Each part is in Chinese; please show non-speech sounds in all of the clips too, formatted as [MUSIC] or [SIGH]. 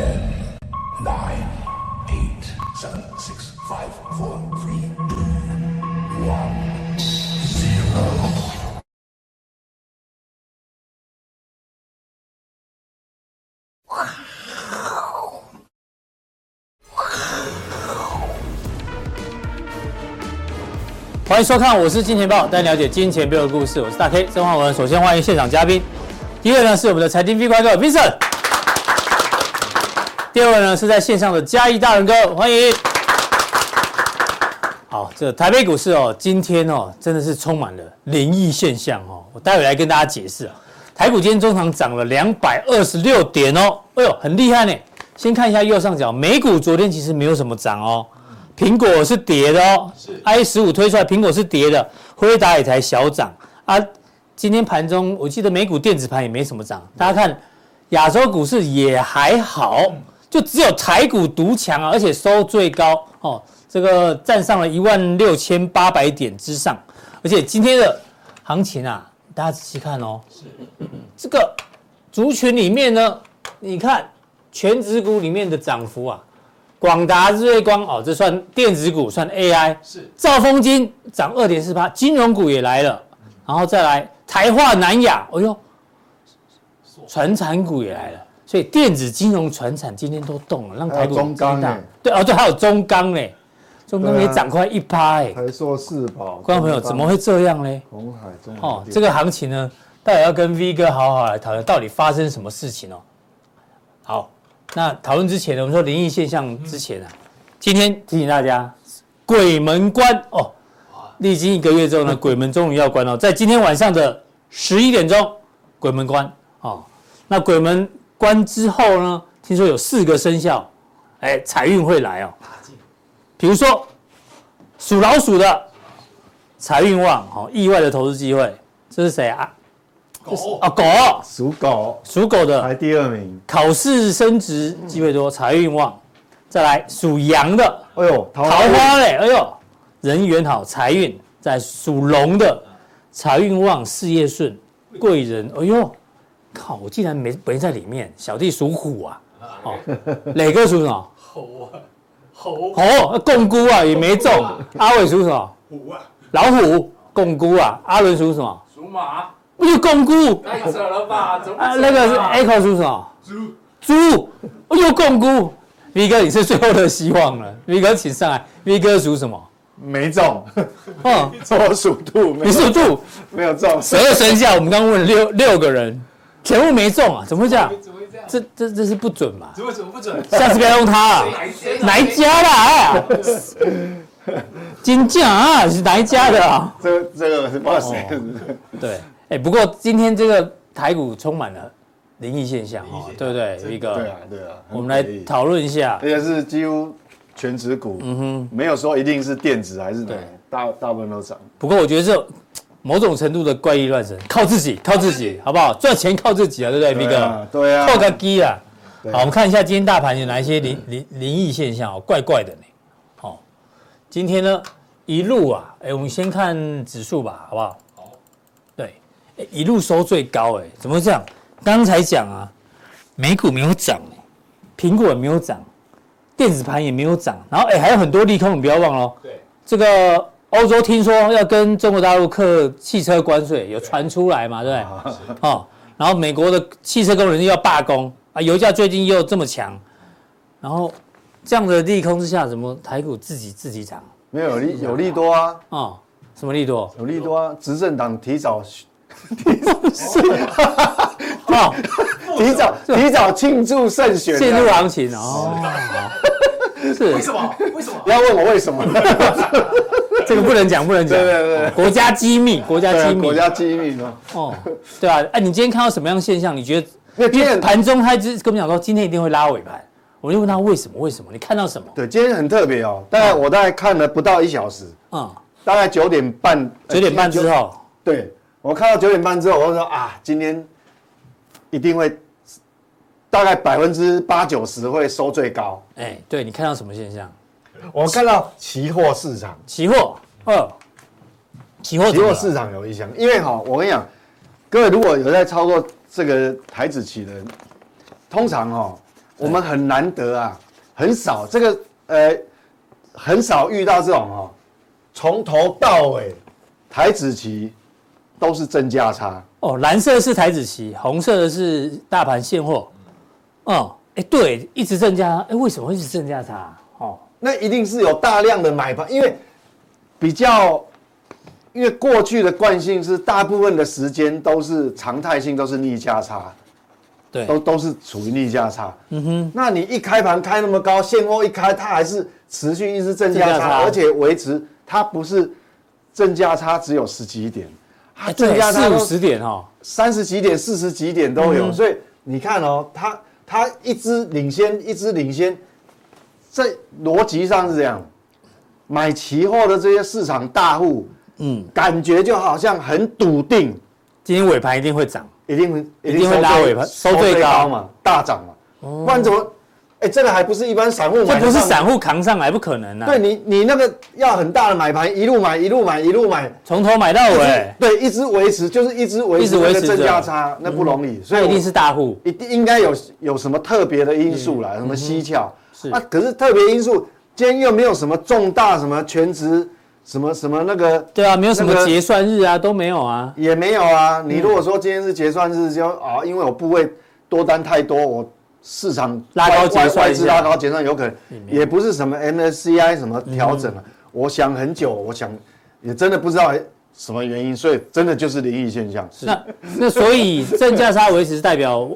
Ten, nine, eight, seven, six, five, four, three, two, one, zero. 欢迎收看，我是金钱豹，带你了解金钱背后的故事。我是大 K 曾焕文。首先欢迎现场嘉宾，第一位呢是我们的财经 V 怪客 Vincent，第二位呢是在线上的嘉义大仁哥，欢迎。好，这台北股市哦，今天哦真的是充满了灵异现象哦，我待会来跟大家解释啊。台股今天中场涨了两百二十六点哦，哎呦很厉害呢。先看一下右上角，美股昨天其实没有什么涨哦。苹果是跌的哦，I 十五推出来，苹果是跌的，辉达也才小涨啊。今天盘中我记得美股电子盘也没什么涨，大家看亚洲股市也还好，就只有台股独强啊，而且收最高哦，这个站上了一万六千八百点之上，而且今天的行情啊，大家仔细看哦，这个族群里面呢，你看全指股里面的涨幅啊。广达、日月光哦，这算电子股，算 AI。是。兆丰金涨二点四八，金融股也来了，然后再来台化、南亚，哎呦，传产股也来了，所以电子、金融、传产今天都动了，让台股中钢对哦，对，还有中钢嘞，中钢也涨快一趴哎。台硕、四宝，观众朋友怎么会这样呢？红海、中哦，这个行情呢，待会要跟 V 哥好好来讨论，到底发生什么事情哦。好。那讨论之前呢，我们说灵异现象之前啊，今天提醒大家，鬼门关哦，历经一个月之后呢，[LAUGHS] 鬼门终于要关了，在今天晚上的十一点钟，鬼门关哦。那鬼门关之后呢，听说有四个生肖，哎，财运会来哦。比如说属老鼠的，财运旺，哦，意外的投资机会，这是谁啊？狗啊，狗属狗，属狗的排第二名，考试升职机会多，财运旺。再来属羊的，哎呦，桃花嘞，哎呦，人缘好，财运。再属龙的，财运旺，事业顺，贵人。哎呦，靠，我竟然没没在里面。小弟属虎啊，哦，磊哥属什么？猴啊，猴。猴，摃龟啊，也没中。阿伟属什么？虎啊，老虎。摃龟啊，阿伦属什么？属马。又摃龟，太扯了吧？啊，那个是 Echo 属什么？猪猪，又摃龟。V 哥，你是最后的希望了。V 哥，请上来。V 哥属什么？没中。嗯，[LAUGHS] 我属兔。你属兔，没有中。十二生肖，我们刚问了六六个人，全部没中啊？怎么会这样？怎么会这样？这这这是不准嘛？怎么怎么不准？下次不要用它啊！哪一家的？哎，[LAUGHS] 金匠啊，是哪一家的啊？这这个是不知道谁。对。哎，不过今天这个台股充满了灵异现象哦，对不对？有一个，对啊，对啊，我们来讨论一下。而且是几乎全指股，嗯哼，没有说一定是电子还是哪，大大部分都涨。不过我觉得这某种程度的怪力乱神，靠自己，靠自己，好不好？赚钱靠自己啊，对不对，V 哥？对啊，靠个鸡啊！好，我们看一下今天大盘有哪一些灵灵灵异现象哦，怪怪的呢。好，今天呢一路啊，哎，我们先看指数吧，好不好？对一路收最高，哎，怎么会这样？刚才讲啊，美股没有涨，苹果也没有涨，电子盘也没有涨，然后哎，还有很多利空，你不要忘了。对，这个欧洲听说要跟中国大陆课汽车关税，有传出来嘛？对不对？哦，然后美国的汽车工人又要罢工啊，油价最近又这么强，然后这样的利空之下，怎么台股自己自己涨？没有利有利多啊？哦，什么利多？有利多啊！执政党提早。[LAUGHS] 提早是，好，[LAUGHS] 提早提早庆祝胜选，进入行情哦。是 [LAUGHS] 为什么？为什么？不要问我为什么？这个不能讲，不能讲。对对对，国家机密，国家机密，国家机密嘛。哦，对啊，哎，你今天看到什么样的现象？你觉得？因为今天盘中他就跟我们讲说，今天一定会拉尾盘。我就问他为什么？为什么？你看到什么？对，今天很特别哦。大概我大概看了不到一小时，嗯，大概九点半，九点半之后，对。我看到九点半之后，我就说啊，今天一定会大概百分之八九十会收最高。哎，对，你看到什么现象？我看到期货市场，期货，二，期货，期货市场有异象，因为哈，我跟你讲，各位如果有在操作这个台子期的人，通常哈我们很难得啊，很少这个呃，很少遇到这种哦，从头到尾台子期都是正价差。哦，蓝色是台子期，红色的是大盘现货。哦，哎，对，一直正价，哎，为什么会是正价差？哦，那一定是有大量的买盘，因为比较，因为过去的惯性是大部分的时间都是常态性都是逆价差，对，都都是处于逆价差。嗯哼，那你一开盘开那么高，现货一开它还是持续一直正价差，差。而且维持它不是正价差只有十几点。它，正价差四五十点哦，三十几点、四十几点都有，嗯、所以你看哦，它它一支领先，一支领先，在逻辑上是这样，买期货的这些市场大户，嗯，感觉就好像很笃定，今天尾盘一定会涨，一定会一定会拉尾盘收最高嘛，大涨嘛，哦、不然怎么？哎，这个还不是一般散户买，这不是散户扛上来，不可能啊！对你，你那个要很大的买盘，一路买，一路买，一路买，从头买到尾。对，一直维持，就是一直维持那个正价差，那不容易。所以一定是大户，一定应该有有什么特别的因素啦，什么蹊跷？是啊，可是特别因素，今天又没有什么重大什么全职，什么什么那个，对啊，没有什么结算日啊，都没有啊，也没有啊。你如果说今天是结算日，就啊，因为我部位多单太多，我。市场拉高结算，外资拉高结算有可能，也不是什么 MSCI 什么调整了。我想很久，我想也真的不知道什么原因，所以真的就是灵异现象。那那所以正价差维持代表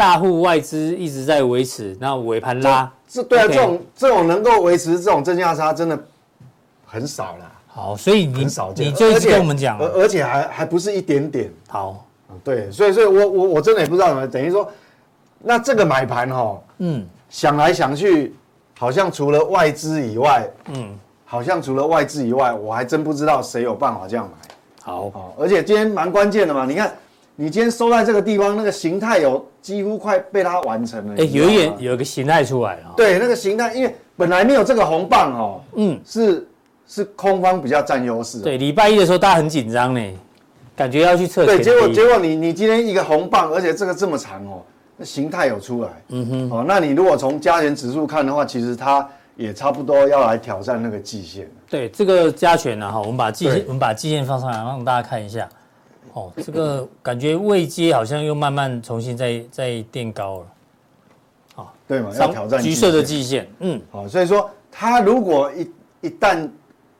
大户外资一直在维持，然后尾盘拉。这对啊，这种这种能够维持这种正价差真的很少了。好，所以你很少见，你就一直跟我们讲，而而且还还不是一点点。好，对，所以所以我我我真的也不知道怎么，等于说。那这个买盘哈，嗯，想来想去，好像除了外资以外，嗯，好像除了外资以外，我还真不知道谁有办法这样买。好，好，而且今天蛮关键的嘛，你看，你今天收在这个地方，那个形态有几乎快被它完成了。哎，有一点有一个形态出来了。对，那个形态，因为本来没有这个红棒哦，嗯，是是空方比较占优势。对，礼拜一的时候大家很紧张呢，感觉要去测。对，结果结果你你今天一个红棒，而且这个这么长哦。那形态有出来，嗯哼，哦，那你如果从加权指数看的话，其实它也差不多要来挑战那个季线。对，这个加权呢，哈，我们把季线，我们把季线放上来，让大家看一下。哦，这个感觉位阶好像又慢慢重新再再垫高了。好，对嘛，要挑战橘色的季线。嗯，好，所以说它如果一一旦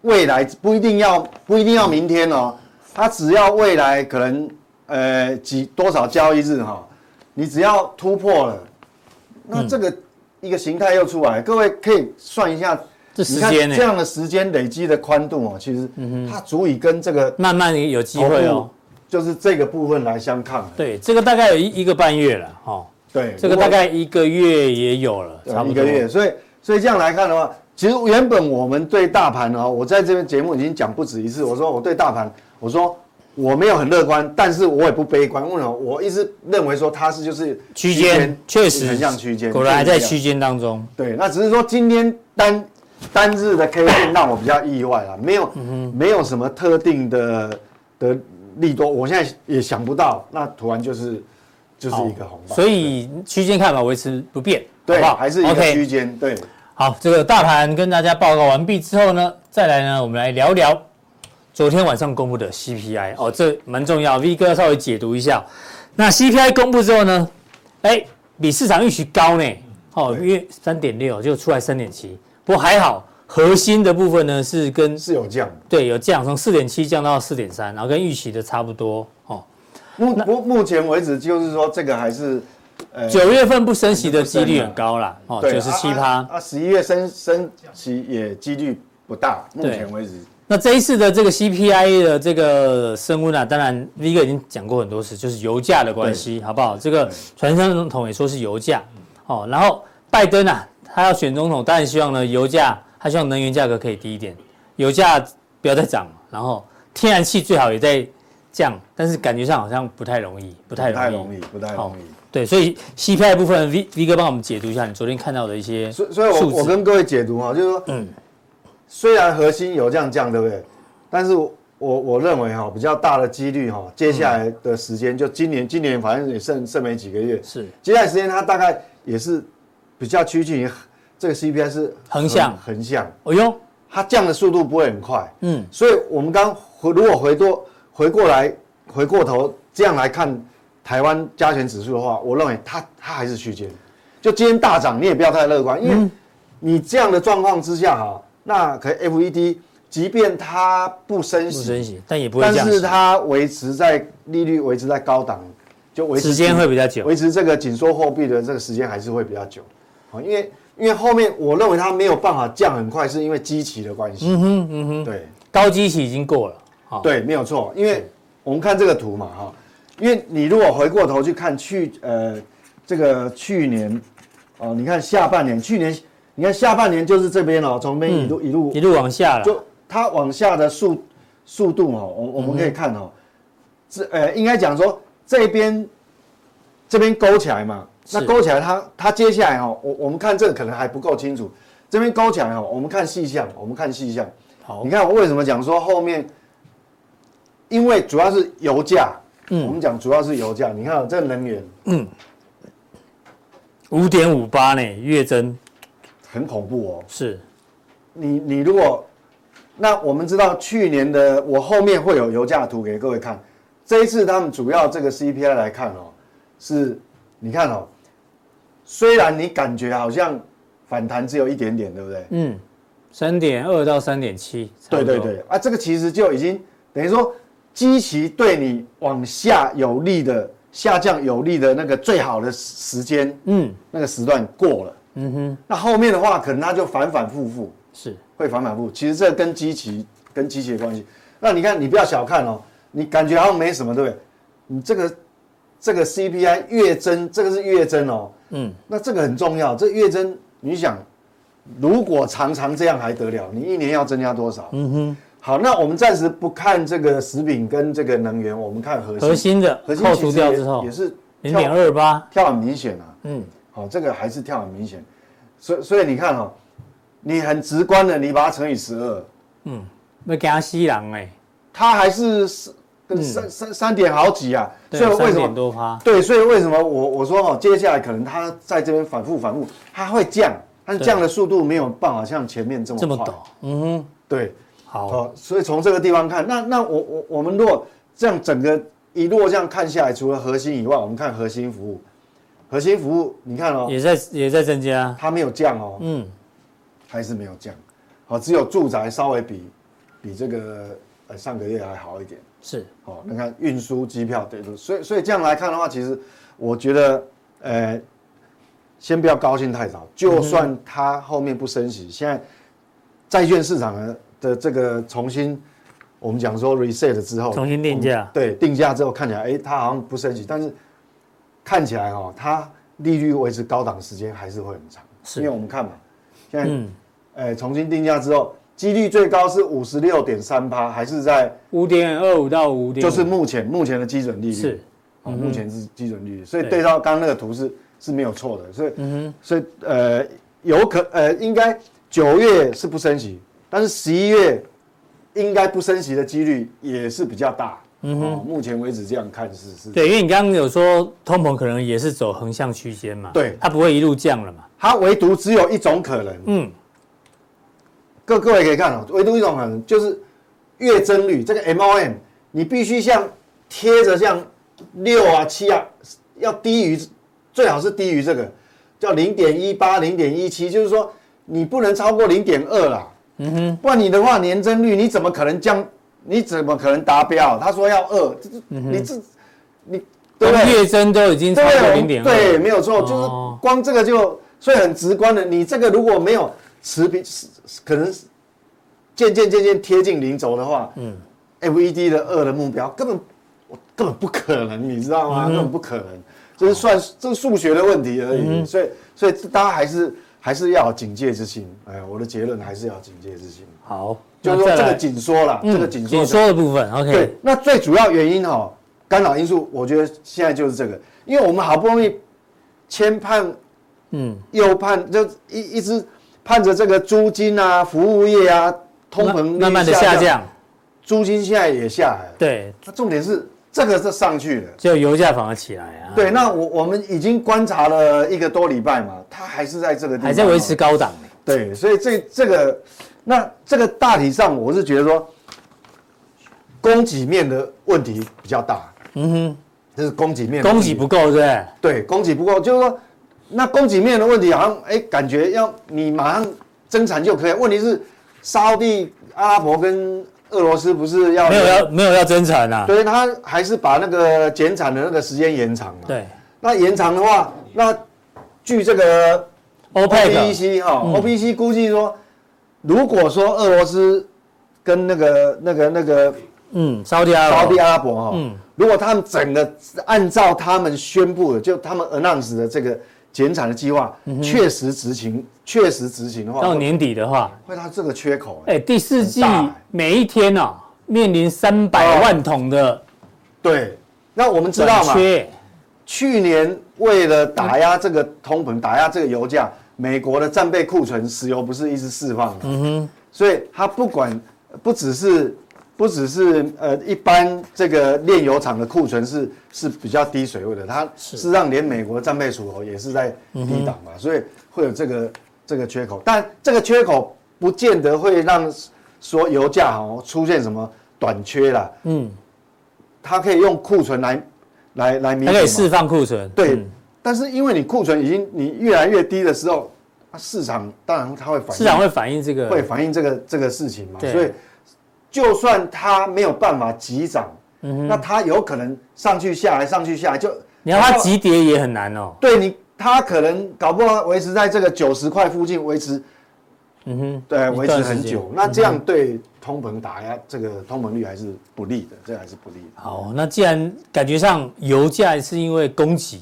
未来不一定要不一定要明天哦，它只要未来可能呃几多少交易日哈。你只要突破了，那这个一个形态又出来，各位可以算一下，这时间这样的时间累积的宽度哦，其实它足以跟这个慢慢有机会哦，就是这个部分来相抗。对，这个大概有一一个半月了哈。对，这个大概一个月也有了，差不多一个月。所以所以这样来看的话，其实原本我们对大盘哦，我在这边节目已经讲不止一次，我说我对大盘，我说。我没有很乐观，但是我也不悲观。为什么？我一直认为说它是就是区间，确实很像区间，果然还在区间当中。对，那只是说今天单单日的 K 线让我比较意外了，没有、没有什么特定的的利多，我现在也想不到。那突然就是就是一个红包，所以区间看法维持不变，对，好不好？还是一个区间。Okay 对，好，这个大盘跟大家报告完毕之后呢，再来呢，我们来聊聊。昨天晚上公布的 CPI 哦，这蛮重要，V 哥稍微解读一下。那 CPI 公布之后呢，哎，比市场预期高呢，哦，因为三点六就出来三点七，不过还好，核心的部分呢是跟是有降，对，有降，从四点七降到四点三，然后跟预期的差不多哦。目目目前为止就是说这个还是，九月份不升息的几率很高啦，哦，九十七趴。啊，十一月升升息也几率不大，目前为止。那这一次的这个 CPI 的这个升温啊，当然 V 哥已经讲过很多次，就是油价的关系，好不好？这个传声总统也说是油价，哦，然后拜登啊，他要选总统，当然希望呢油价，他希望能源价格可以低一点，油价不要再涨，然后天然气最好也在降，但是感觉上好像不太容易，不太容易，不太容易，不太容易。对，所以 CPI 部分 V V 哥帮我们解读一下，你昨天看到的一些，所以所以我我跟各位解读啊，就是说，嗯。虽然核心有这样降，对不对？但是我我认为哈，比较大的几率哈，接下来的时间就今年，今年反正也剩剩没几个月，是。接下来时间它大概也是比较趋近于这个 CPI 是横向。横向，哎呦，它降的速度不会很快，嗯，所以我们刚回如果回多回过来回过头这样来看台湾加权指数的话，我认为它它还是区间，就今天大涨你也不要太乐观，因为你这样的状况之下哈，那可能 FED 即便它不升息，不升息，但也不会降息，但是它维持在利率维持在高档，就维持时间会比较久，维持这个紧缩货币的这个时间还是会比较久，啊，因为因为后面我认为它没有办法降很快，是因为基期的关系。嗯哼嗯哼，对，高基期已经过了，好，对，没有错，因为我们看这个图嘛，哈，因为你如果回过头去看去呃这个去年，哦，你看下半年，去年你看下半年就是这边哦，从这边一路一路一路往下了，就。它往下的速速度哦，我我们可以看哦，这呃应该讲说这边这边勾起来嘛，那勾起来它它接下来哈，我我们看这个可能还不够清楚，这边勾起来哈，我们看细项，我们看细项。好，你看我为什么讲说后面，因为主要是油价，嗯，我们讲主要是油价，你看这个能源，嗯，五点五八呢，月增，很恐怖哦。是，你你如果。那我们知道去年的，我后面会有油价图给各位看。这一次他们主要这个 CPI 来看哦，是，你看哦，虽然你感觉好像反弹只有一点点，对不对？嗯，三点二到三点七。对对对，啊，这个其实就已经等于说，基期对你往下有利的下降有利的那个最好的时间，嗯，那个时段过了。嗯哼，那后面的话可能它就反反复复。是。会反反复，其实这跟基期跟基期的关系。那你看，你不要小看哦，你感觉好像没什么，对不对？你这个这个 CPI 月增，这个是月增哦。嗯。那这个很重要，这月增，你想，如果常常这样还得了？你一年要增加多少？嗯哼。好，那我们暂时不看这个食品跟这个能源，我们看核心。核心的，核心扣除掉之后也是零点二八，跳很明显啊。嗯。好，这个还是跳很明显，所以所以你看哦。你很直观的，你把它乘以十二，嗯，那给他吸狼哎，它还是跟三三三点好几啊，所以为什么多趴？对，所以为什么我我说哦，接下来可能它在这边反复反复，它会降，但是降的速度没有办法像前面这么，这么陡，嗯哼，对，好，所以从这个地方看，那那我我我们如果这样整个一路这样看下来，除了核心以外，我们看核心服务，核心服务你看哦，也在也在增加，它没有降哦，嗯。还是没有降，好，只有住宅稍微比比这个呃上个月还好一点。是，哦，你看运输、机票对，所以所以这样来看的话，其实我觉得，呃，先不要高兴太早。就算它后面不升息，现在债券市场的的这个重新，我们讲说 reset 之后，重新定价，对，定价之后看起来，哎，它好像不升息，但是看起来哈，它利率维持高档时间还是会很长，是因为我们看嘛，现在。哎，重新定价之后，几率最高是五十六点三趴，还是在五点二五到五点，就是目前目前的基准利率。是，啊，目前是基准利率，所以对。照刚刚那个图是是没有错的，所以嗯哼，所以呃有可呃应该九月是不升息，但是十一月应该不升息的几率也是比较大，嗯哼，目前为止这样看是是，对，因为你刚刚有说通膨可能也是走横向区间嘛，对，它不会一路降了嘛，它唯独只有一种可能，嗯。各各位可以看哦，唯独一种可能就是月增率，这个 MOM 你必须像贴着像六啊七啊，要低于最好是低于这个叫零点一八零点一七，就是说你不能超过零点二啦。嗯哼，不然你的话年增率你怎么可能降？你怎么可能达标？他说要二，你这你对不对？月增都已经超过零点二，对，没有错，就是光这个就所以很直观的，你这个如果没有。持平是可能渐渐渐渐贴近零轴的话，嗯，FED 的二的目标根本我根本不可能，你知道吗？根本不可能，这是算这是数学的问题而已。所以所以大家还是还是要警戒之心。哎，我的结论还是要警戒之心。好，就是说这个紧缩了，这个紧缩紧缩的部分，OK。对，那最主要原因哈，干扰因素，我觉得现在就是这个，因为我们好不容易前盼，嗯，右盼就一一直。看着这个租金啊，服务业啊，通膨慢慢的下降，租金现在也下来了。对，那重点是这个是上去了，就油价反而起来啊。对，那我我们已经观察了一个多礼拜嘛，它还是在这个地方还在维持高档。对，所以这这个，那这个大体上我是觉得说，供给面的问题比较大。嗯哼，这是供给面，供给不够，对不对？对，供给不够，就是说，那供给面的问题好像，哎，感觉要你马上增产就可以。问题是，沙地阿拉伯跟俄罗斯不是要没有要没有要增产啊？对，他还是把那个减产的那个时间延长嘛。对，那延长的话，那据这个 OPEC 哈，OPEC 估计说，如果说俄罗斯跟那个那个那个嗯，沙地阿沙地阿拉伯哈，嗯，如果他们整个按照他们宣布的，就他们 announce 的这个减产的计划，确实执行，确实执行的话，到年底的话，会它这个缺口，哎，第四季每一天啊，面临三百万桶的，对，那我们知道嘛，去年为了打压这个通膨，打压这个油价，美国的战备库存石油不是一直释放吗？嗯哼，所以它不管不只是。不只是呃，一般这个炼油厂的库存是是比较低水位的，它事实上连美国的战备储油也是在低档嘛，嗯、所以会有这个这个缺口。但这个缺口不见得会让说油价哦出现什么短缺啦。嗯，它可以用库存来来来弥补，它可以释放库存。对，嗯、但是因为你库存已经你越来越低的时候，市场当然它会反映市场会反映这个会反映这个这个事情嘛，对所以。就算它没有办法急涨，嗯、哼那它有可能上去下来，上去下来就你要它急跌也很难哦。对你，它可能搞不好维持在这个九十块附近维持，嗯哼，对，维持很久。那这样对通膨打压这个通膨率还是不利的，这还是不利的。好，那既然感觉上油价是因为供给。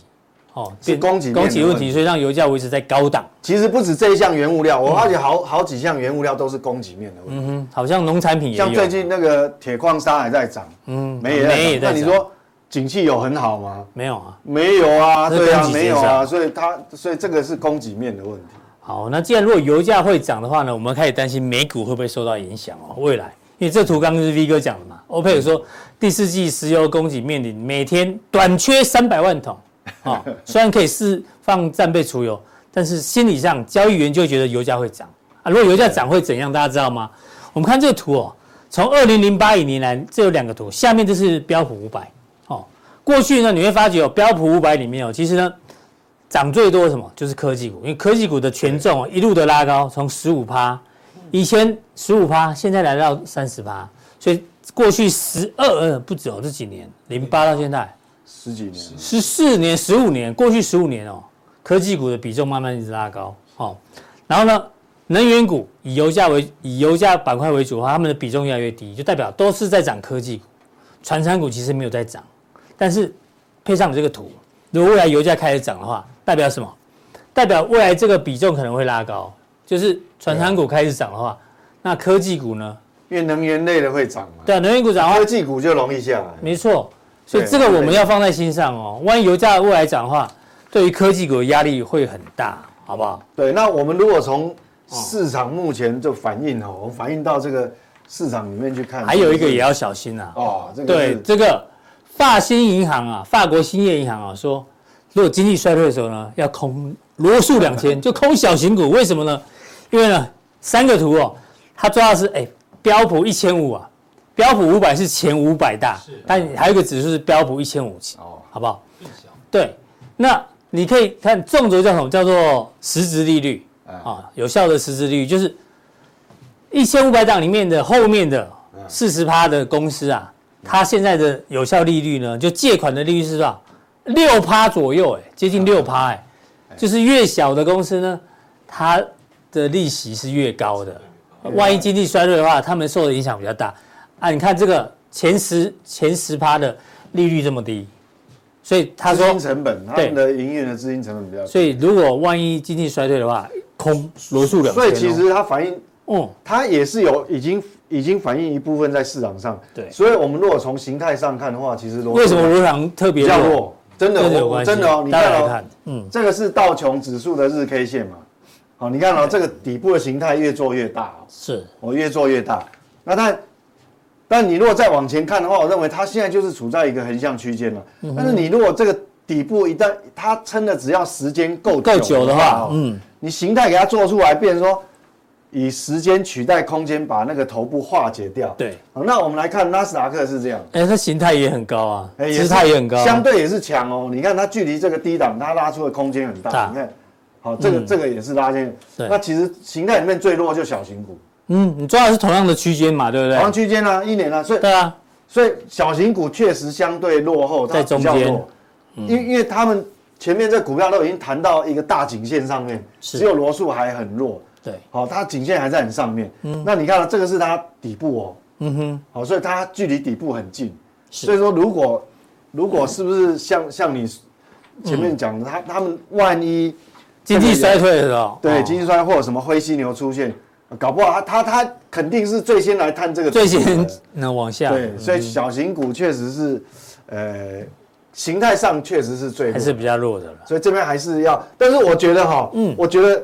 哦，是供给供给问题，所以让油价维持在高档。其实不止这一项原物料，我发觉好好几项原物料都是供给面的问题。嗯哼，好像农产品也有。像最近那个铁矿砂还在涨，嗯，煤也在涨。那你说景气有很好吗？没有啊，没有啊，对啊，没有啊，所以它所以这个是供给面的问题。好，那既然如果油价会涨的话呢，我们开始担心美股会不会受到影响哦？未来，因为这图刚刚是 V 哥讲的嘛，OPEC 说第四季石油供给面临每天短缺三百万桶。啊、哦，虽然可以释放战备储油，但是心理上交易员就会觉得油价会涨啊。如果油价涨会怎样？大家知道吗？我们看这个图哦，从二零零八年来，这有两个图，下面这是标普五百。哦，过去呢你会发觉哦，标普五百里面哦，其实呢涨最多什么？就是科技股，因为科技股的权重哦一路的拉高，从十五趴，以前十五趴，现在来到三十趴，所以过去十二呃不止哦，这几年零八到现在。十几年，十四年、十五年，过去十五年哦，科技股的比重慢慢一直拉高，哦，然后呢，能源股以油价为以油价板块为主的话，他们的比重越来越低，就代表都是在涨科技股，传产股其实没有在涨，但是配上这个图，如果未来油价开始涨的话，代表什么？代表未来这个比重可能会拉高，就是传产股开始涨的话，那科技股呢？因为能源类的会涨嘛，对啊，能源股涨的话，科技股就容易下来，没错。所以这个我们要放在心上哦。万一油价未来涨的话，对于科技股的压力会很大，好不好？对，那我们如果从市场目前就反应哦，反映到这个市场里面去看，还有一个也要小心啊。哦，这个对这个法新银行啊，法国兴业银行啊，说如果经济衰退的时候呢，要空罗素两千，[LAUGHS] 就空小型股。为什么呢？因为呢，三个图哦，它抓的是哎标普一千五啊。标普五百是前五百大，但还有一个指数是标普一千五，哦，好不好？对，那你可以看纵轴叫什么？叫做实质利率啊，有效的实质利率就是一千五百档里面的后面的四十趴的公司啊，它现在的有效利率呢，就借款的利率是多少？六趴左右，哎，接近六趴，哎，就是越小的公司呢，它的利息是越高的。万一经济衰退的话，他们受的影响比较大。啊，你看这个前十前十趴的利率这么低，所以他说资金成本，他们的营运的资金成本比较低。所以如果万一经济衰退的话，空罗素两千。所以其实它反映，哦，它也是有已经已经反映一部分在市场上。对，所以我们如果从形态上看的话，其实罗素为什么罗翔特别弱？真的我真的哦，你看哦，嗯，这个是道琼指数的日 K 线嘛？好，你看哦，这个底部的形态越做越大，是，我越做越大。那它。但你如果再往前看的话，我认为它现在就是处在一个横向区间了。嗯但是你如果这个底部一旦它撑的只要时间够够久的话哦嗯，你形态给它做出来，变成说以时间取代空间，把那个头部化解掉。对，好，那我们来看纳斯达克是这样，哎，它形态也很高啊，哎姿态也很高啊，相对也是强哦。你看它距离这个低档，它拉出的空间很大。大你看，好，这个、嗯这个也是拉线。对那其实形态里面最弱就小型股，嗯，你抓的是同样的区间嘛，对不对？同样？区间啊，一年啊，所以对啊，所以小型股确实相对落后，它在中间。因为因为他们前面这股票都已经谈到一个大颈线上面，是。只有罗素还很弱，对，好，它颈线还在很上面。嗯。那你看这个是它底部哦，嗯哼，好，所以它距离底部很近。是。所以说，如果如果是不是像像你前面讲的，他他们万一经济衰退的时候，对哦。经济衰退或者什么灰犀牛出现，搞不好他他他肯定是最先来探这个最先能往下，对，所以小型股确实是，呃，形态上确实是最弱还是比较弱的了。所以这边还是要，但是我觉得哈，嗯。我觉得，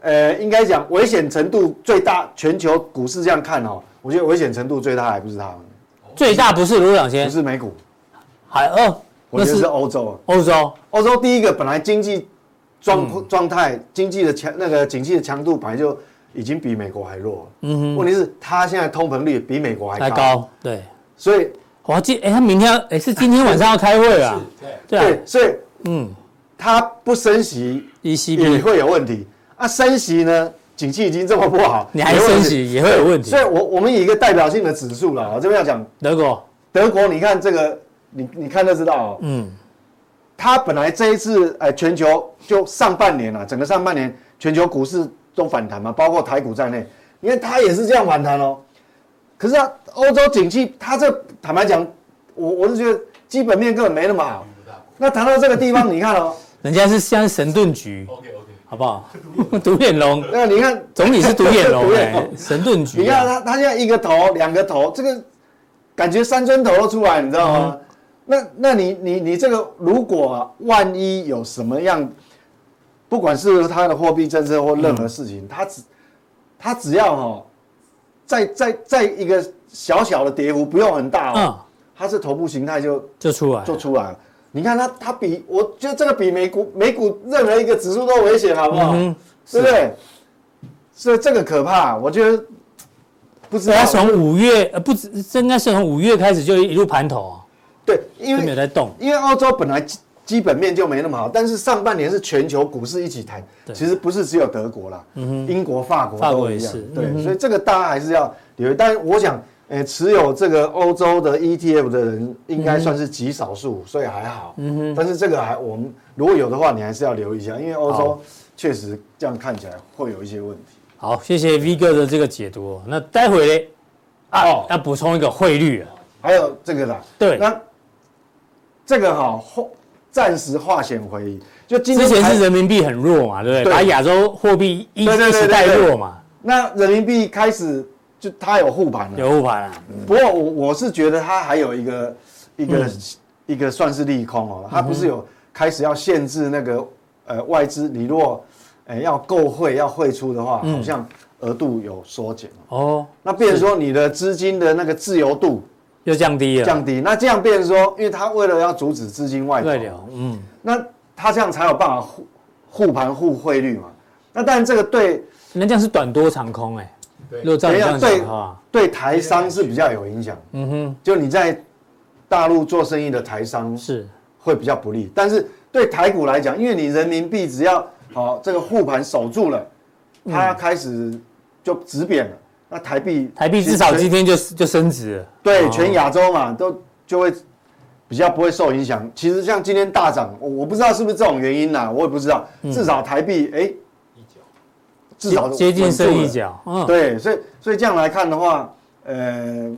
呃，应该讲危险程度最大，全球股市这样看哦，我觉得危险程度最大还不是他们，最大不是卢两千不，是美股，还哦，那是我觉得是欧洲。欧洲，欧洲第一个本来经济状嗯。状态，经济的强那个景气的强度本来就已经比美国还弱了，嗯哼，问题是它现在通膨率比美国还高，对。所以我要记，哎，他明天，哎，是今天晚上要开会啊，对，对所以嗯。它不升息也会有问题。啊，升息呢，景气已经这么不好，你还升息也会有问题。所以我我们以一个代表性的指数啦，我这边要讲德国，德国，你看这个，你你看就知道哦，嗯，它本来这一次呃全球就上半年啊，整个上半年全球股市都反弹嘛，包括台股在内，你看它也是这样反弹哦。可是啊，欧洲景气，它这坦白讲，我我是觉得基本面根本没那么好。那谈到这个地方，你看哦，[LAUGHS] 人家是像神盾局，OK OK，好不好？独眼龙，[LAUGHS] 那你看总理是独眼龙 [LAUGHS] 神盾局啊，你看他他现在一个头两个头，这个感觉三尊头都出来，你知道吗？嗯。那那你你你这个如果啊万一有什么样，不管是它的货币政策或任何事情，嗯。它只它只要哈、在在在一个小小的跌幅不用很大哦，嗯，它是头部形态就就出来就，出来了。你看它它比我觉得这个比美股美股任何一个指数都危险，好不好？嗯对不对？所以这个可怕，我觉得不知道。对，他从五月呃不止，这应该是从五月开始就一路盘头啊，对，因为没有在动，因为澳洲本来基基本面就没那么好，但是上半年是全球股市一起弹，其实不是只有德国啦，英国、法国都一样也是，对嗯，所以这个大家还是要留意。但是我想，呃，持有这个欧洲的 ETF 的人应该算是极少数，所以还好。嗯哼，但是这个还我们如果有的话，你还是要留意一下，因为欧洲好。确实这样看起来会有一些问题。好，谢谢 V 哥的这个解读哦。那待会呢，啊，哦。要补充一个汇率啊，还有这个啦，对。那这个哈后暂时化险为夷，就今之前是人民币很弱嘛，对不对？对。把亚洲货币一一对对对起带弱嘛，那人民币开始就它有护盘了，有护盘啊，不过我我是觉得它还有一个一个、嗯。一个算是利空哦，它不是有开始要限制那个呃外资，你若呃要购汇要汇出的话，嗯。好像额度有缩减哦。哦，那变成说你的资金的那个自由度又降低了，降低，那这样变成说，因为他为了要阻止资金外流，对了，嗯，那他这样才有办法护护盘护汇率嘛。那当然这个对那这样是短多长空哎，对如果照你这样对讲的话，对台商是比较有影响，嗯哼，就你在大陆做生意的台商是，会比较不利，但是对台股来讲，因为你人民币只要好、这个护盘守住了，它开始就止贬了，那台币台币至少今天就就升值了，对哦全亚洲嘛都就会比较不会受影响。其实像今天大涨，我我不知道是不是这种原因呐、我也不知道。至少台币哎，至少接接近升一。角，嗯，对，所以所以这样来看的话，呃，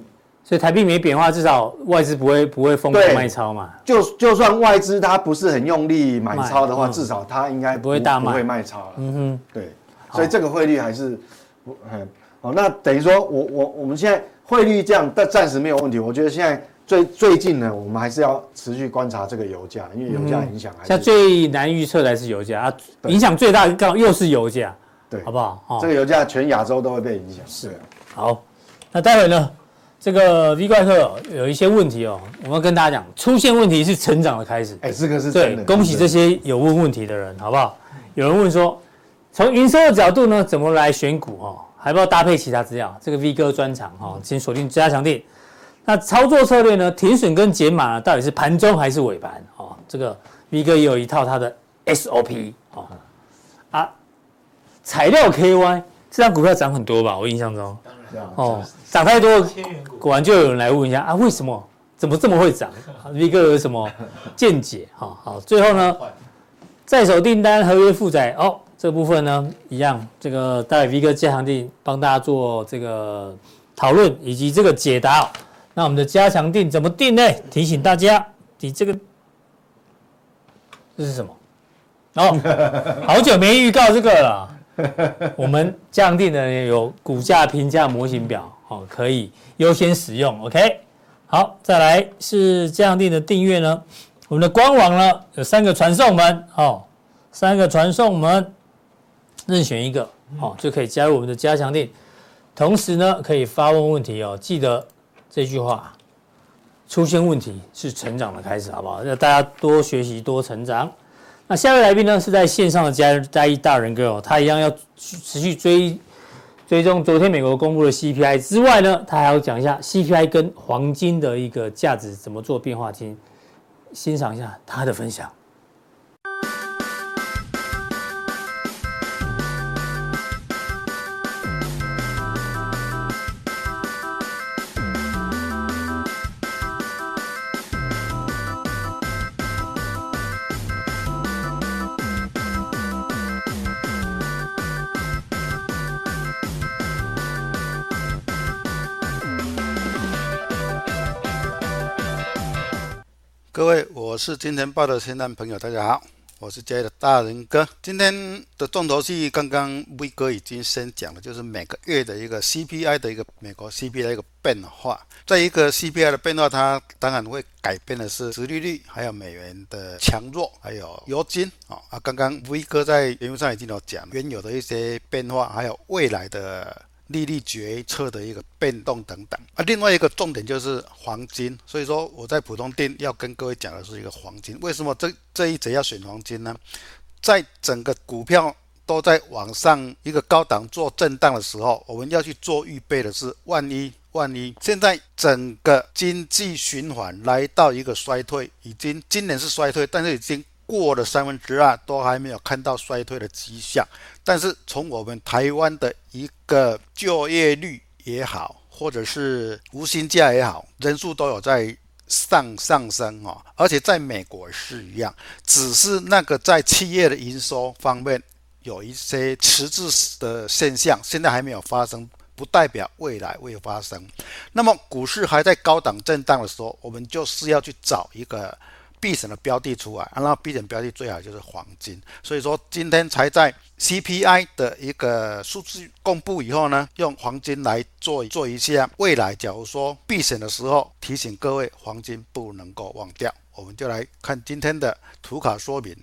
所以台币没贬的话，至少外资不会不会疯狂对卖超嘛，就就算外资它不是很用力买超的话，嗯至少它应该不会大卖不会卖超了。嗯哼，对，所以这个汇率还是不很好。那等于说我我我们现在汇率这样，但暂时没有问题。我觉得现在最最近呢，我们还是要持续观察这个油价，因为油价影响还是、嗯像最难预测的还是油价啊，影响最大的刚好又是油价，对好不好？哦这个油价全亚洲都会被影响。是，好，那待会呢，这个 V 怪客、哦、有一些问题哦，我们要跟大家讲，出现问题是成长的开始。哎，这个是。对，恭喜这些有问问题的人，好不好？有人问说，从营收的角度呢，怎么来选股？哈，还不要搭配其他资料。这个 V 哥专场哈，请锁定加强錠。那操作策略呢？停损跟解码到底是盘中还是尾盘？哦，这个 V 哥也有一套他的 SOP 哦。啊，材料 KY 这张股票涨很多吧？我印象中。哦，涨太多，果然就有人来问一下啊，为什么？怎么这么会涨？V 哥有什么见解？好好，最后呢，在手订单合约负载哦，这部分呢一样，这个待会 V 哥加强定帮大家做这个讨论以及这个解答。那我们的加强定怎么定呢？提醒大家，你这个这是什么？哦，[LAUGHS] 好久没预告这个了。我们加强定的有股价评价模型表，哦，可以优先使用。OK，好，再来是加强定的订阅呢。我们的官网呢有三个传送门，哦，三个传送门，任选一个，哦，就可以加入我们的加强店。同时呢，可以发问问题哦。记得这句话：出现问题是成长的开始，好不好？要大家多学习，多成长。那下位来宾呢，是在线上的嘉嘉义大仁哥哦，他一样要持续追追踪昨天美国公布的 CPI 之外呢，他还要讲一下 CPI 跟黄金的一个价值怎么做变化，请欣赏一下他的分享。是金钱豹的新浪朋友，大家好，我是嘉义的大仁哥。今天的重头戏，刚刚威哥已经先讲了，就是每个月的一个 CPI 的一个美国 CPI 的一个变化。在一个 CPI 的变化，它当然会改变的是殖利率，还有美元的强弱，还有油金啊。啊，刚刚威哥在节目上已经有讲原有的一些变化，还有未来的。利率决策的一个变动等等啊，另外一个重点就是黄金，所以说我在普通店要跟各位讲的是一个黄金。为什么这这一节要选黄金呢？在整个股票都在往上一个高档做震荡的时候，我们要去做预备的是，万一万一现在整个经济循环来到一个衰退，已经今年是衰退，但是已经。过了三分之二都还没有看到衰退的迹象，但是从我们台湾的一个就业率也好，或者是无薪假也好，人数都有在上上升哦，而且在美国是一样，只是那个在企业的营收方面有一些迟滞的现象，现在还没有发生，不代表未来会发生。那么股市还在高档震荡的时候，我们就是要去找一个。避险的标的出来，然后避险标的最好就是黄金。所以说今天才在 CPI 的一个数据公布以后呢，用黄金来做做一下未来。假如说避险的时候，提醒各位黄金不能够忘掉。我们就来看今天的图卡说明。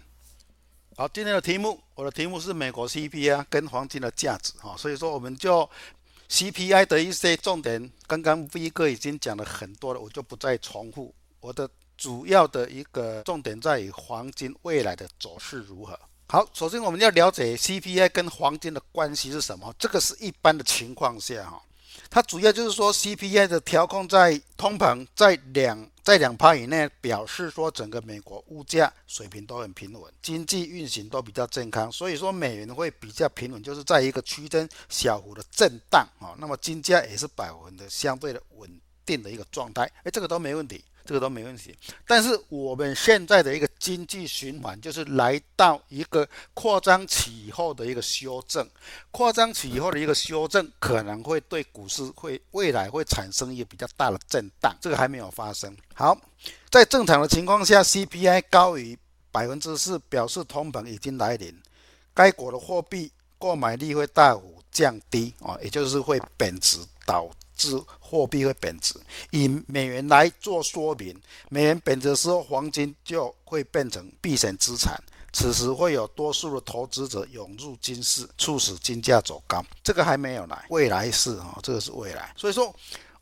好，今天的题目，我的题目是美国 CPI 跟黄金的价值哈。所以说我们就 CPI 的一些重点，刚刚 V 哥已经讲了很多了，我就不再重复我的。主要的一个重点在于黄金未来的走势如何？好，首先我们要了解 CPI 跟黄金的关系是什么？这个是一般的情况下哈，它主要就是说 CPI 的调控在通膨在两在两趴以内，表示说整个美国物价水平都很平稳，经济运行都比较健康，所以说美元会比较平稳，就是在一个区间小幅的震荡啊。那么金价也是百分的相对的稳定的一个状态，哎，这个都没问题。这个都没问题，但是我们现在的一个经济循环就是来到一个扩张期以后的一个修正，扩张期以后的一个修正可能会对股市会未来会产生一个比较大的震荡，这个还没有发生。好，在正常的情况下，CPI 高于百分之四，表示通膨已经来临，该国的货币购买力会大幅降低啊，也就是会贬值导。致货币会贬值，以美元来做说明，美元贬值的时候，黄金就会变成避险资产，此时会有多数的投资者涌入金市，促使金价走高。这个还没有来，未来是啊，这个是未来。所以说，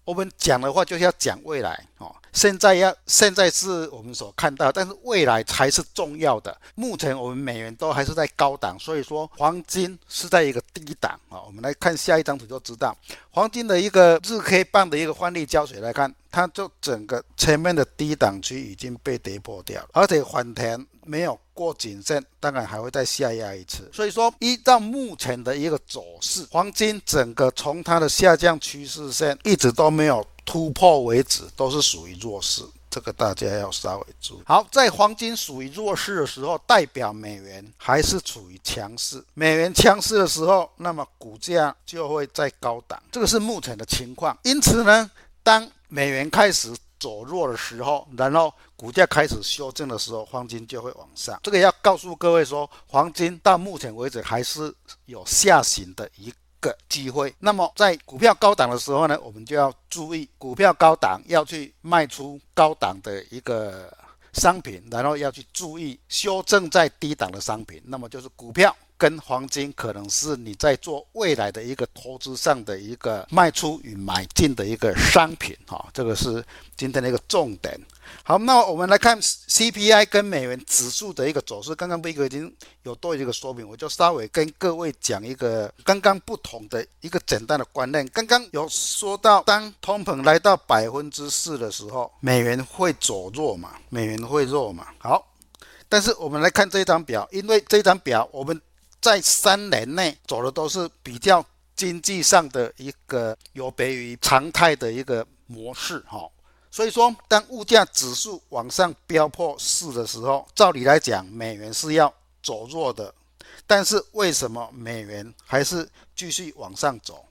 我们讲的话就是要讲未来哦。现在要现在是我们所看到，但是未来才是重要的。目前我们美元都还是在高档，所以说黄金是在一个低档啊。我们来看下一张图就知道，黄金的一个日 K 棒的一个换力胶水来看，它就整个前面的低档区已经被跌破掉了，而且反弹没有过颈线，当然还会再下压一次。所以说，依照目前的一个走势，黄金整个从它的下降趋势线一直都没有。突破为止都是属于弱势，这个大家要稍微注意。好，在黄金属于弱势的时候，代表美元还是处于强势。美元强势的时候，那么股价就会在高档，这个是目前的情况。因此呢，当美元开始走弱的时候，然后股价开始修正的时候，黄金就会往上。这个要告诉各位说，黄金到目前为止还是有下行的一个。机会，那么在股票高档的时候呢，我们就要注意股票高档要去卖出高档的一个商品，然后要去注意修正在低档的商品。那么就是股票跟黄金可能是你在做未来的一个投资上的一个卖出与买进的一个商品，哈，这个是今天的一个重点。好，那我们来看 CPI 跟美元指数的一个走势。刚刚威哥已经有多一个说明，我就稍微跟各位讲一个刚刚不同的一个简单的观念。刚刚有说到，当通膨来到百分之四的时候，美元会走弱嘛？美元会弱嘛？好，但是我们来看这张表，因为这张表我们在三年内走的都是比较经济上的一个有别于常态的一个模式，哈。所以说，当物价指数往上飙破四的时候，照理来讲，美元是要走弱的。但是为什么美元还是继续往上走？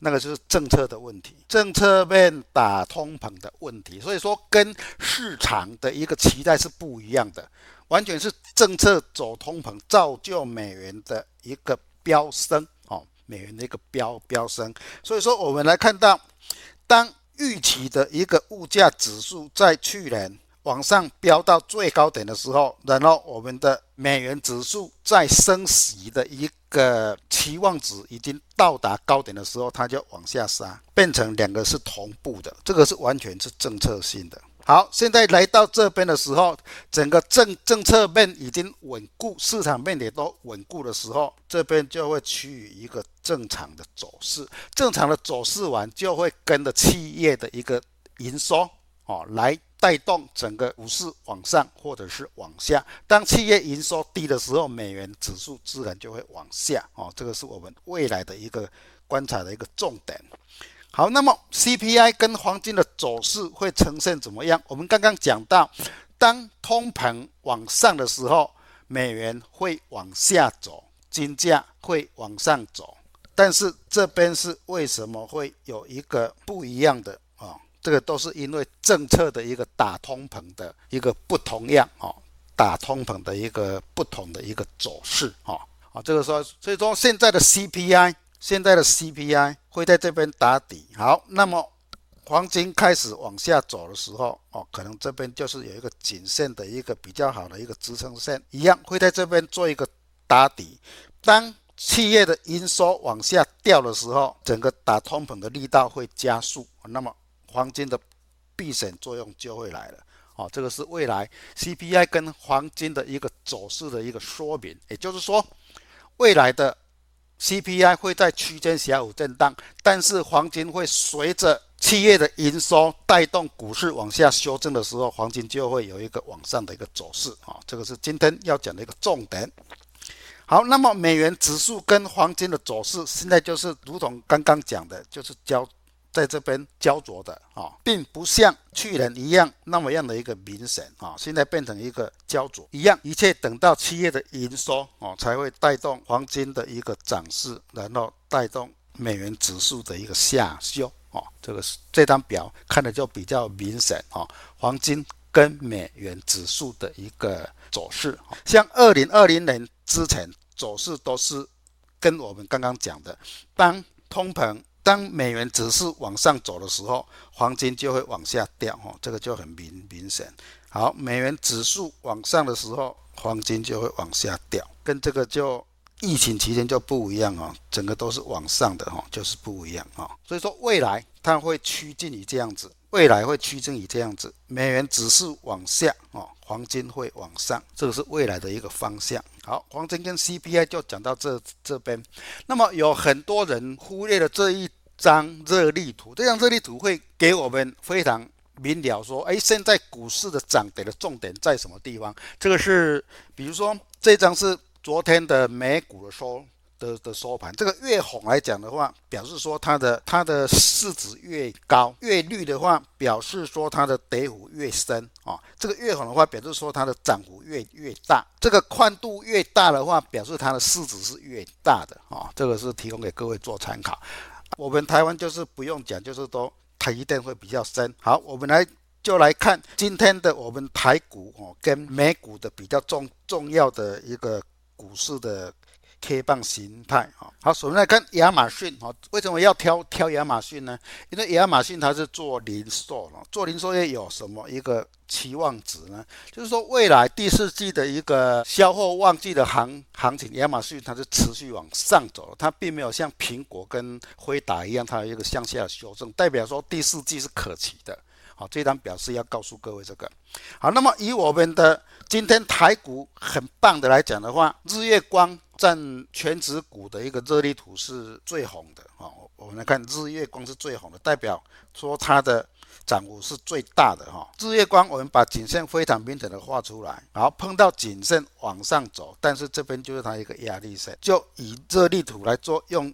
那个就是政策的问题，政策面打通膨的问题。所以说，跟市场的一个期待是不一样的，完全是政策走通膨，造就美元的一个飙升哦，美元的一个飙飙升。所以说，我们来看到，当预期的一个物价指数在去年往上飙到最高点的时候，然后我们的美元指数在升息的一个期望值已经到达高点的时候，它就往下杀，变成两个是同步的，这个是完全是政策性的。好，现在来到这边的时候，整个政政策面已经稳固，市场面也都稳固的时候，这边就会趋于一个正常的走势。正常的走势完，就会跟着企业的一个营收哦，来带动整个股市往上或者是往下。当企业营收低的时候，美元指数自然就会往下哦。这个是我们未来的一个观察的一个重点。好，那么 CPI 跟黄金的走势会呈现怎么样？我们刚刚讲到，当通膨往上的时候，美元会往下走，金价会往上走。但是这边是为什么会有一个不一样的啊、这个都是因为政策的一个打通膨的一个不同样啊，打通膨的一个不同的一个走势啊啊，这个说，所以说现在的 CPI。现在的 CPI 会在这边打底，好，那么黄金开始往下走的时候，哦，可能这边就是有一个颈线的一个比较好的一个支撑线，一样会在这边做一个打底。当企业的营收往下掉的时候，整个打通膨的力道会加速，那么黄金的避险作用就会来了，哦，这个是未来 CPI 跟黄金的一个走势的一个说明，也就是说未来的。CPI 会在区间小幅震荡，但是黄金会随着企业的营收带动股市往下修正的时候，黄金就会有一个往上的一个走势啊，这个是今天要讲的一个重点。好，那么美元指数跟黄金的走势，现在就是如同刚刚讲的，就是交。在这边焦灼的啊，并不像去年一样那么样的一个明显啊，现在变成一个焦灼一样，一切等到企业的营收啊，才会带动黄金的一个涨势，然后带动美元指数的一个下修啊。这个是这张表看的就比较明显啊，黄金跟美元指数的一个走势，像二零二零年之前走势都是跟我们刚刚讲的，当通膨。当美元指数往上走的时候，黄金就会往下掉，哈，这个就很明明显。好，美元指数往上的时候，黄金就会往下掉，跟这个就疫情期间就不一样哦，整个都是往上的哈，就是不一样哈。所以说未来它会趋近于这样子，未来会趋近于这样子，美元只是往下哦，黄金会往上，这个是未来的一个方向。好，黄金跟 CPI 就讲到这这边。那么有很多人忽略了这一张热力图，这张热力图会给我们非常明了说，哎，现在股市的涨跌的重点在什么地方？这个是，比如说这张是。昨天的美股的收的的收盘，这个越红来讲的话，表示说它的它的市值越高；越绿的话，表示说它的跌幅越深啊。这个越红的话，表示说它的涨幅越越大；这个宽度越大的话，表示它的市值是越大的啊。这个是提供给各位做参考。我们台湾就是不用讲，就是说台一电会比较深。好，我们来就来看今天的我们台股哦，跟美股的比较重重要的一个。股市的 K 棒形态啊，好，首先来看亚马逊啊，为什么要挑挑亚马逊呢？因为亚马逊它是做零售了，做零售业有什么一个期望值呢？就是说未来第四季的一个销货旺季的行行情，亚马逊它是持续往上走，它并没有像苹果跟辉达一样，它有一个向下修正，代表说第四季是可期的。好，这张表示要告诉各位这个。好，那么以我们的今天台股很棒的来讲的话，日月光占全值股的一个热力图是最红的啊。我们来看日月光是最红的，代表说它的涨幅是最大的哈。日月光我们把颈线非常明显的画出来，然后碰到颈线往上走，但是这边就是它一个压力线，就以热力图来做用。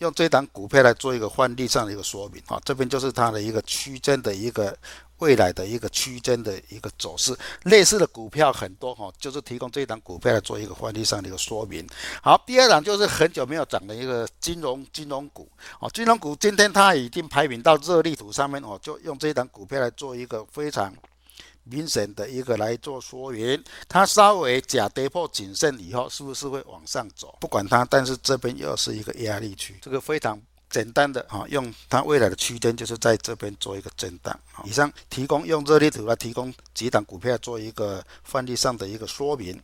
用这档股票来做一个换例上的一个说明啊，这边就是它的一个区间的一个未来的一个区间的一个走势，类似的股票很多哈，就是提供这一档股票来做一个范例上的一个说明。好，第二档就是很久没有涨的一个金融金融股啊，金融股今天它已经排名到热力图上面哦，就用这一档股票来做一个非常。明显的一个来做说明，它稍微假跌破谨慎以后，是不是会往上走？不管它，但是这边又是一个压力区，这个非常简单的啊，用它未来的区间就是在这边做一个震荡。以上提供用热力图来提供几档股票做一个范例上的一个说明。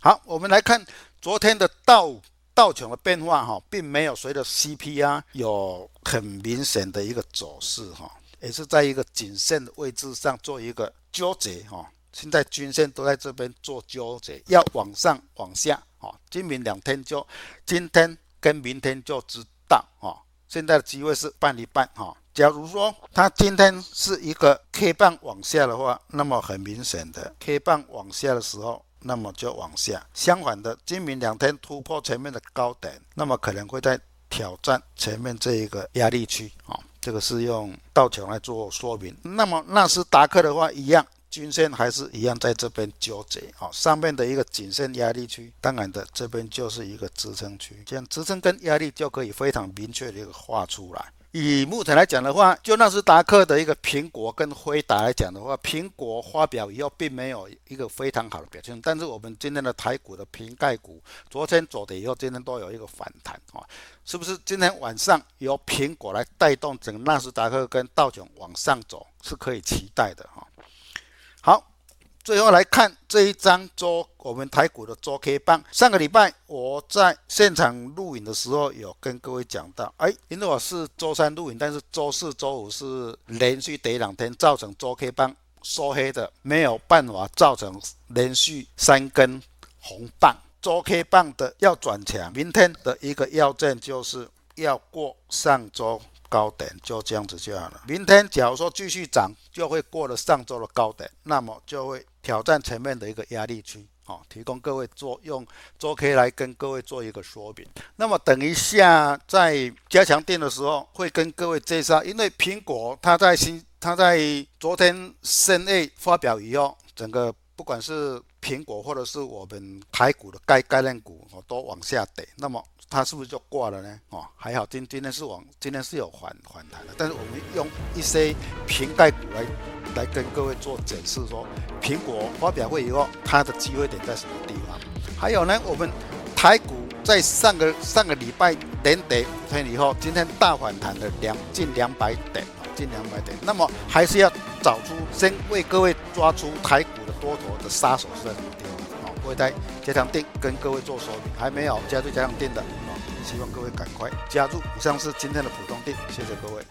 好，我们来看昨天的道道琼的变化哈，并没有随着 CPI 有很明显的一个走势哈。也是在一个颈线的位置上做一个纠结哈，现在均线都在这边做纠结，要往上往下哈，今明两天就今天跟明天就知道哈，现在的机会是半一半哈。假如说它今天是一个 K 棒往下的话，那么很明显的 K 棒往下的时候，那么就往下。相反的，今明两天突破前面的高点，那么可能会在挑战前面这一个压力区啊。这个是用道琼来做说明。那么纳斯达克的话，一样均线还是一样在这边纠结啊。上面的一个颈线压力区，当然的这边就是一个支撑区，这样支撑跟压力就可以非常明确的一个画出来。以目前来讲的话，就纳斯达克的一个苹果跟辉达来讲的话，苹果发表以后并没有一个非常好的表现，但是我们今天的台股的瓶盖股，昨天走的以后，今天都有一个反弹啊，是不是？今天晚上由苹果来带动整个纳斯达克跟道琼往上走，是可以期待的哈。最后来看这一张周，我们台股的周 K 棒。上个礼拜我在现场录影的时候，有跟各位讲到，哎，因为我是周三录影，但是周四、周五是连续跌两天，造成周 K 棒收黑的，没有办法造成连续三根红棒。周 K 棒的要转强，明天的一个要件就是要过上周。高点就这样子就好了。明天假如说继续涨，就会过了上周的高点，那么就会挑战前面的一个压力区。好，提供各位做用周 K 来跟各位做一个说明。那么等一下在加强錠的时候，会跟各位介绍，因为苹果它在新它在昨天深夜发表以后，整个不管是苹果或者是我们台股的概概念股哦，都往下跌。那么它是不是就挂了呢？哦，还好今今天是往今天是有反反弹的，但是我们用一些瓶盖股来来跟各位做解释，说苹果发表会以后，它的机会点在什么地方？还有呢，我们台股在上个上个礼拜连跌五天以后，今天大反弹了两近两百点啊，近两百点。那么还是要找出先为各位抓出台股的多头的杀手是在什么地方？会在加强店跟各位做说明，还没有加入加强店的，希望各位赶快加入。以上是今天的普通店，谢谢各位。